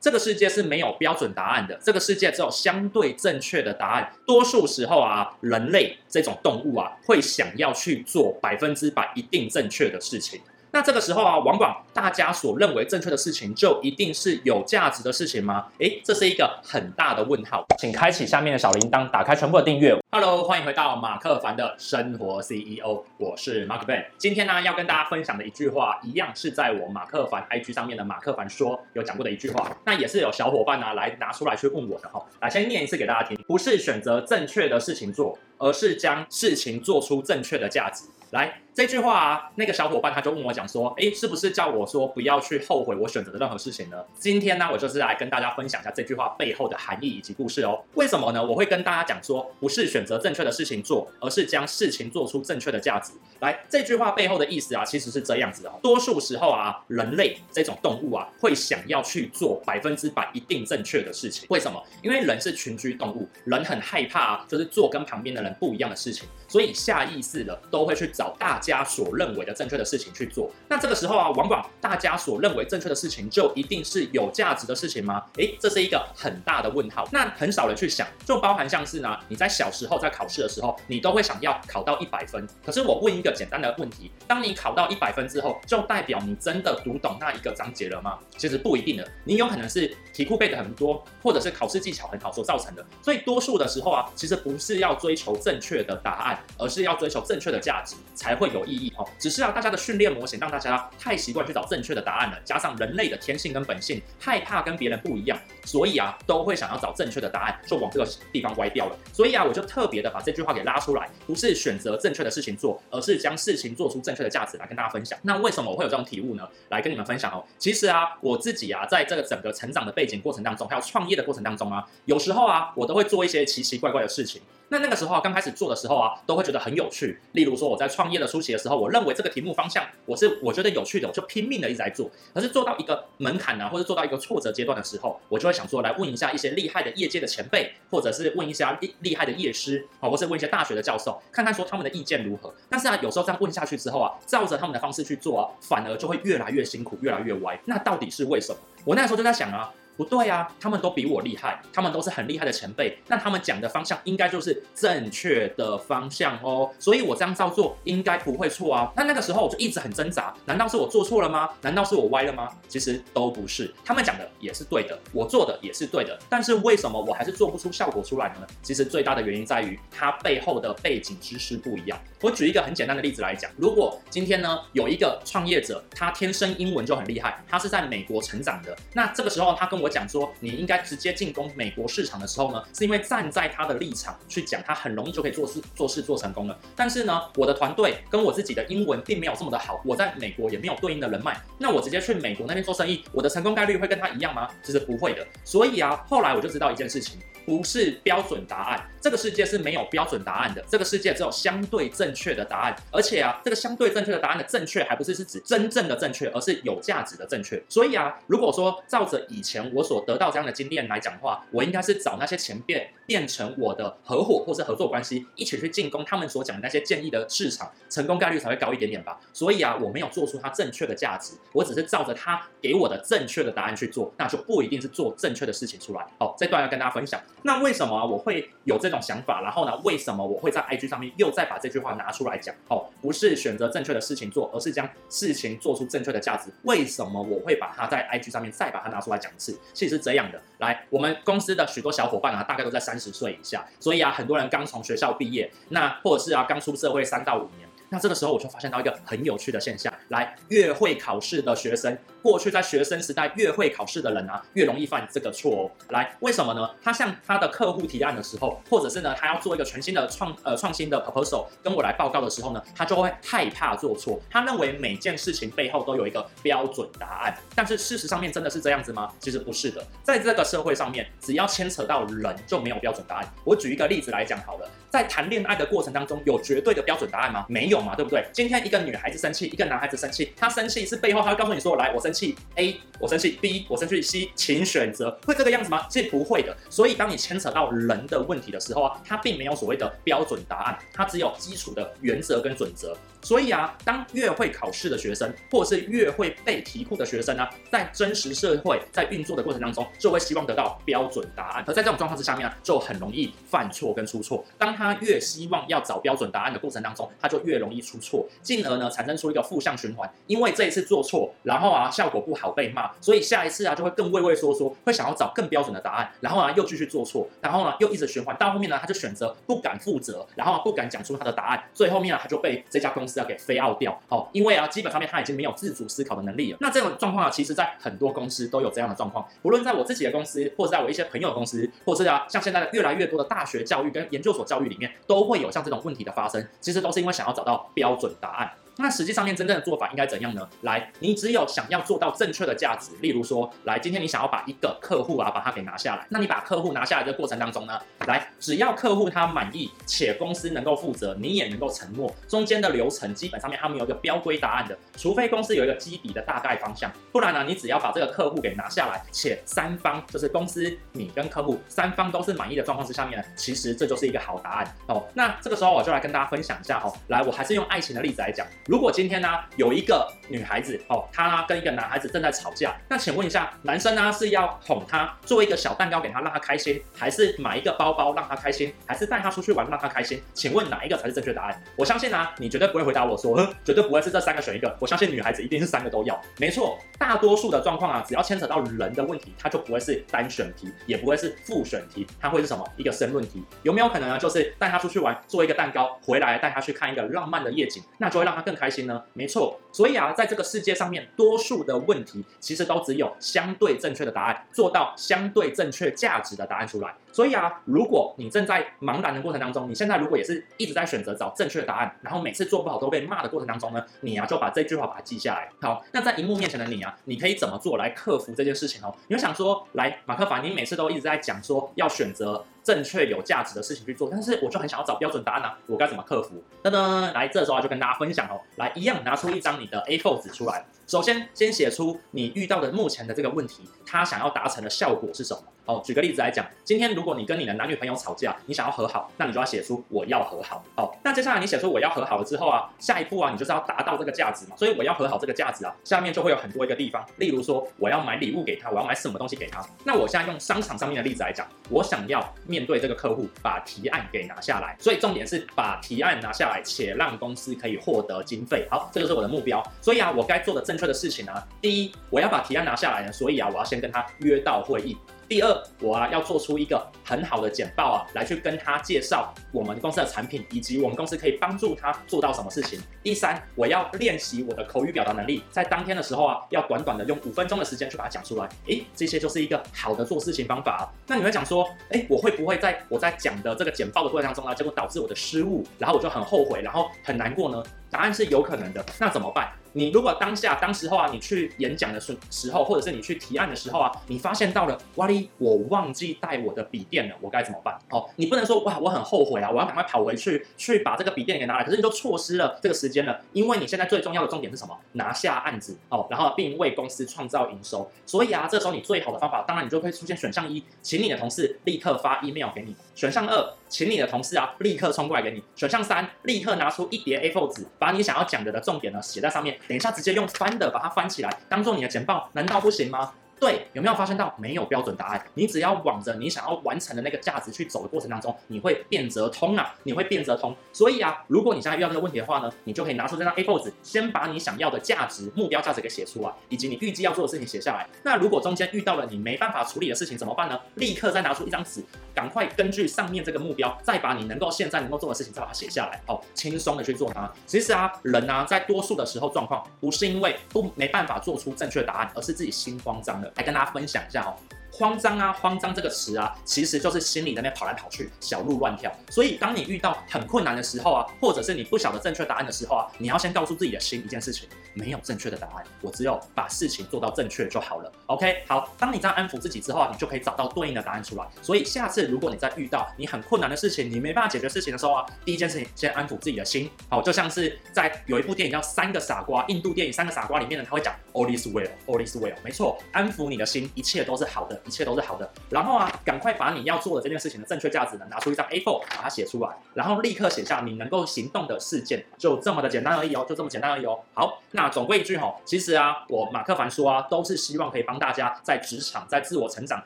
这个世界是没有标准答案的，这个世界只有相对正确的答案。多数时候啊，人类这种动物啊，会想要去做百分之百一定正确的事情。那这个时候啊，往往大家所认为正确的事情，就一定是有价值的事情吗？诶，这是一个很大的问号。请开启下面的小铃铛，打开全部的订阅。Hello，欢迎回到马克凡的生活 CEO，我是 Mark Ben。今天呢，要跟大家分享的一句话，一样是在我马克凡 IG 上面的马克凡说有讲过的一句话。那也是有小伙伴呢来拿出来去问我的哈。来，先念一次给大家听：不是选择正确的事情做，而是将事情做出正确的价值。来。这句话啊，那个小伙伴他就问我讲说，哎，是不是叫我说不要去后悔我选择的任何事情呢？今天呢，我就是来跟大家分享一下这句话背后的含义以及故事哦。为什么呢？我会跟大家讲说，不是选择正确的事情做，而是将事情做出正确的价值。来，这句话背后的意思啊，其实是这样子哦。多数时候啊，人类这种动物啊，会想要去做百分之百一定正确的事情。为什么？因为人是群居动物，人很害怕啊，就是做跟旁边的人不一样的事情，所以下意识的都会去找大家所认为的正确的事情去做，那这个时候啊，往往大家所认为正确的事情，就一定是有价值的事情吗？诶，这是一个很大的问号。那很少人去想，就包含像是呢，你在小时候在考试的时候，你都会想要考到一百分。可是我问一个简单的问题：当你考到一百分之后，就代表你真的读懂那一个章节了吗？其实不一定的，你有可能是题库背的很多，或者是考试技巧很好所造成的。所以多数的时候啊，其实不是要追求正确的答案，而是要追求正确的价值才会有意义哦。只是。啊，大家的训练模型让大家太习惯去找正确的答案了，加上人类的天性跟本性害怕跟别人不一样，所以啊都会想要找正确的答案，就往这个地方歪掉了。所以啊，我就特别的把这句话给拉出来，不是选择正确的事情做，而是将事情做出正确的价值来跟大家分享。那为什么我会有这种体悟呢？来跟你们分享哦。其实啊，我自己啊，在这个整个成长的背景过程当中，还有创业的过程当中啊，有时候啊，我都会做一些奇奇怪怪的事情。那那个时候啊，刚开始做的时候啊，都会觉得很有趣。例如说，我在创业的初期的时候，我认为这个题目方向我是我觉得有趣的，我就拼命的一直在做。可是做到一个门槛啊，或者做到一个挫折阶段的时候，我就会想说，来问一下一些厉害的业界的前辈，或者是问一下厉厉害的业师，啊，或是问一些大学的教授，看看说他们的意见如何。但是啊，有时候这样问下去之后啊，照着他们的方式去做啊，反而就会越来越辛苦，越来越歪。那到底是为什么？我那时候就在想啊。不对啊，他们都比我厉害，他们都是很厉害的前辈，那他们讲的方向应该就是正确的方向哦，所以我这样照做应该不会错啊。那那个时候我就一直很挣扎，难道是我做错了吗？难道是我歪了吗？其实都不是，他们讲的也是对的，我做的也是对的，但是为什么我还是做不出效果出来呢？其实最大的原因在于它背后的背景知识不一样。我举一个很简单的例子来讲，如果今天呢有一个创业者，他天生英文就很厉害，他是在美国成长的，那这个时候他跟我讲说，你应该直接进攻美国市场的时候呢，是因为站在他的立场去讲，他很容易就可以做事做事做成功了。但是呢，我的团队跟我自己的英文并没有这么的好，我在美国也没有对应的人脉，那我直接去美国那边做生意，我的成功概率会跟他一样吗？其实不会的。所以啊，后来我就知道一件事情，不是标准答案，这个世界是没有标准答案的，这个世界只有相对正确的答案。而且啊，这个相对正确的答案的正确，还不是是指真正的正确，而是有价值的正确。所以啊，如果说照着以前我所得到这样的经验来讲的话，我应该是找那些前辈变成我的合伙或是合作关系，一起去进攻他们所讲的那些建议的市场，成功概率才会高一点点吧。所以啊，我没有做出它正确的价值，我只是照着他给我的正确的答案去做，那就不一定是做正确的事情出来。好，这段要跟大家分享。那为什么，我会有这种想法？然后呢，为什么我会在 IG 上面又再把这句话拿出来讲？哦，不是选择正确的事情做，而是将事情做出正确的价值。为什么我会把它在 IG 上面再把它拿出来讲一次？其实是这样的。来，我们公司的许多小伙伴啊，大概都在三十岁以下，所以啊，很多人刚从学校毕业，那或者是啊，刚出社会三到五年。那这个时候我就发现到一个很有趣的现象，来，越会考试的学生，过去在学生时代越会考试的人啊，越容易犯这个错哦。来，为什么呢？他向他的客户提案的时候，或者是呢，他要做一个全新的创呃创新的 proposal 跟我来报告的时候呢，他就会害怕做错。他认为每件事情背后都有一个标准答案，但是事实上面真的是这样子吗？其实不是的，在这个社会上面，只要牵扯到人就没有标准答案。我举一个例子来讲好了，在谈恋爱的过程当中，有绝对的标准答案吗？没有。嘛，对不对？今天一个女孩子生气，一个男孩子生气，他生气是背后他会告诉你说：“来，我生气，A，我生气，B，我生气，C，请选择。”会这个样子吗？是不会的。所以当你牵扯到人的问题的时候啊，它并没有所谓的标准答案，它只有基础的原则跟准则。所以啊，当越会考试的学生，或者是越会背题库的学生呢、在真实社会在运作的过程当中，就会希望得到标准答案。而在这种状况之下面啊，就很容易犯错跟出错。当他越希望要找标准答案的过程当中，他就越容易出错，进而呢产生出一个负向循环。因为这一次做错，然后啊效果不好被骂，所以下一次啊就会更畏畏缩缩，会想要找更标准的答案，然后啊又继续做错，然后呢又一直循环，到后面呢他就选择不敢负责，然后啊不敢讲出他的答案，最后面啊他就被这家公司要给飞奥掉。哦，因为啊基本上面他已经没有自主思考的能力了。那这种状况啊，其实在很多公司都有这样的状况，无论在我自己的公司，或者在我一些朋友的公司，或者是啊像现在的越来越多的大学教育跟研究所教育里面，都会有像这种问题的发生。其实都是因为想要找到标准答案。那实际上面真正的做法应该怎样呢？来，你只有想要做到正确的价值，例如说，来，今天你想要把一个客户啊，把它给拿下来，那你把客户拿下来的过程当中呢，来，只要客户他满意，且公司能够负责，你也能够承诺，中间的流程基本上面他们有一个标规答案的，除非公司有一个基底的大概方向，不然呢，你只要把这个客户给拿下来，且三方就是公司、你跟客户三方都是满意的状况之下面呢，其实这就是一个好答案哦。那这个时候我就来跟大家分享一下哦，来，我还是用爱情的例子来讲。如果今天呢，有一个女孩子哦，她呢跟一个男孩子正在吵架，那请问一下，男生呢是要哄她做一个小蛋糕给她让她开心，还是买一个包包让她开心，还是带她出去玩让她开心？请问哪一个才是正确答案？我相信呢，你绝对不会回答我说，绝对不会是这三个选一个。我相信女孩子一定是三个都要。没错，大多数的状况啊，只要牵扯到人的问题，它就不会是单选题，也不会是复选题，它会是什么？一个申论题。有没有可能呢？就是带她出去玩，做一个蛋糕回来，带她去看一个浪漫的夜景，那就会让她更开心呢？没错。所以啊，在这个世界上面，多数的问题其实都只有相对正确的答案，做到相对正确价值的答案出来。所以啊，如果你正在茫然的过程当中，你现在如果也是一直在选择找正确的答案，然后每次做不好都被骂的过程当中呢，你啊就把这句话把它记下来。好，那在荧幕面前的你啊，你可以怎么做来克服这件事情哦？你会想说，来，马克凡，你每次都一直在讲说要选择正确有价值的事情去做，但是我就很想要找标准答案呢、啊，我该怎么克服？噔噔，来，这时候就跟大家分享哦，来，一样拿出一张你的 A4 纸出来，首先先写出你遇到的目前的这个问题，他想要达成的效果是什么？哦，举个例子来讲，今天如果你跟你的男女朋友吵架，你想要和好，那你就要写出我要和好。好，那接下来你写出我要和好了之后啊，下一步啊，你就是要达到这个价值嘛。所以我要和好这个价值啊，下面就会有很多一个地方，例如说我要买礼物给他，我要买什么东西给他。那我现在用商场上面的例子来讲，我想要面对这个客户，把提案给拿下来。所以重点是把提案拿下来，且让公司可以获得经费。好，这就是我的目标。所以啊，我该做的正确的事情呢，第一，我要把提案拿下来呢，所以啊，我要先跟他约到会议。第二，我啊要做出一个很好的简报啊，来去跟他介绍我们公司的产品，以及我们公司可以帮助他做到什么事情。第三，我要练习我的口语表达能力，在当天的时候啊，要短短的用五分钟的时间去把它讲出来。诶，这些就是一个好的做事情方法啊。那你会讲说，诶，我会不会在我在讲的这个简报的过程当中啊，结果导致我的失误，然后我就很后悔，然后很难过呢？答案是有可能的。那怎么办？你如果当下当时候啊，你去演讲的时时候，或者是你去提案的时候啊，你发现到了，哇哩，我忘记带我的笔电了，我该怎么办？哦，你不能说哇，我很后悔啊，我要赶快跑回去去把这个笔电给拿来，可是你都错失了这个时间了，因为你现在最重要的重点是什么？拿下案子哦，然后并为公司创造营收。所以啊，这时候你最好的方法，当然你就会出现选项一，请你的同事立刻发 email 给你；选项二，请你的同事啊立刻冲过来给你；选项三，立刻拿出一叠 A4 纸，把你想要讲的的重点呢写在上面，等一下直接用翻的把它翻起来，当做你的简报，难道不行吗？对，有没有发现到没有标准答案？你只要往着你想要完成的那个价值去走的过程当中，你会变则通啊，你会变则通。所以啊，如果你现在遇到这个问题的话呢，你就可以拿出这张 A4 纸，先把你想要的价值、目标价值给写出来，以及你预计要做的事情写下来。那如果中间遇到了你没办法处理的事情怎么办呢？立刻再拿出一张纸，赶快根据上面这个目标，再把你能够现在能够做的事情再把它写下来，哦，轻松的去做它。其实啊，人啊，在多数的时候状况不是因为不没办法做出正确答案，而是自己心慌张了。来跟大家分享一下哦，慌张啊，慌张这个词啊，其实就是心里那边跑来跑去，小鹿乱跳。所以当你遇到很困难的时候啊，或者是你不晓得正确答案的时候啊，你要先告诉自己的心一件事情，没有正确的答案，我只有把事情做到正确就好了。OK，好，当你这样安抚自己之后，你就可以找到对应的答案出来。所以下次如果你在遇到你很困难的事情，你没办法解决事情的时候啊，第一件事情先安抚自己的心。好，就像是在有一部电影叫《三个傻瓜》，印度电影《三个傻瓜》里面呢，他会讲 All is well，All is well，没错，安抚你的心，一切都是好的，一切都是好的。然后啊，赶快把你要做的这件事情的正确价值呢，拿出一张 A4，把它写出来，然后立刻写下你能够行动的事件，就这么的简单而已哦，就这么简单而已哦。好，那总归一句哈，其实啊，我马克凡说啊，都是希望可以帮大家在职场、在自我成长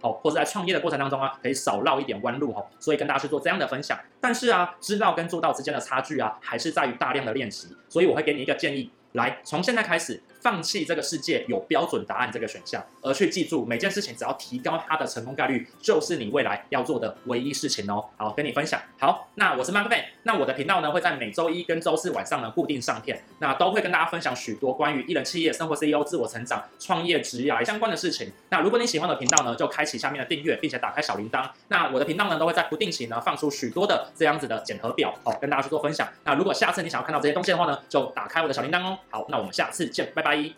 哦，或者在创业的过程当中啊，可以少绕一点弯路哦，所以跟大家去做这样的分享。但是啊，知道跟做到之间的差距啊，还是在于大量的练习，所以我会给你一个建议，来，从现在开始。放弃这个世界有标准答案这个选项，而去记住每件事情只要提高它的成功概率，就是你未来要做的唯一事情哦。好，跟你分享。好，那我是 Mark Fan，那我的频道呢会在每周一跟周四晚上呢固定上片，那都会跟大家分享许多关于一人企业、生活 CEO、自我成长、创业、职业相关的事情。那如果你喜欢的频道呢，就开启下面的订阅，并且打开小铃铛。那我的频道呢都会在不定期呢放出许多的这样子的检核表，好，跟大家去做分享。那如果下次你想要看到这些东西的话呢，就打开我的小铃铛哦。好，那我们下次见，拜拜。aí.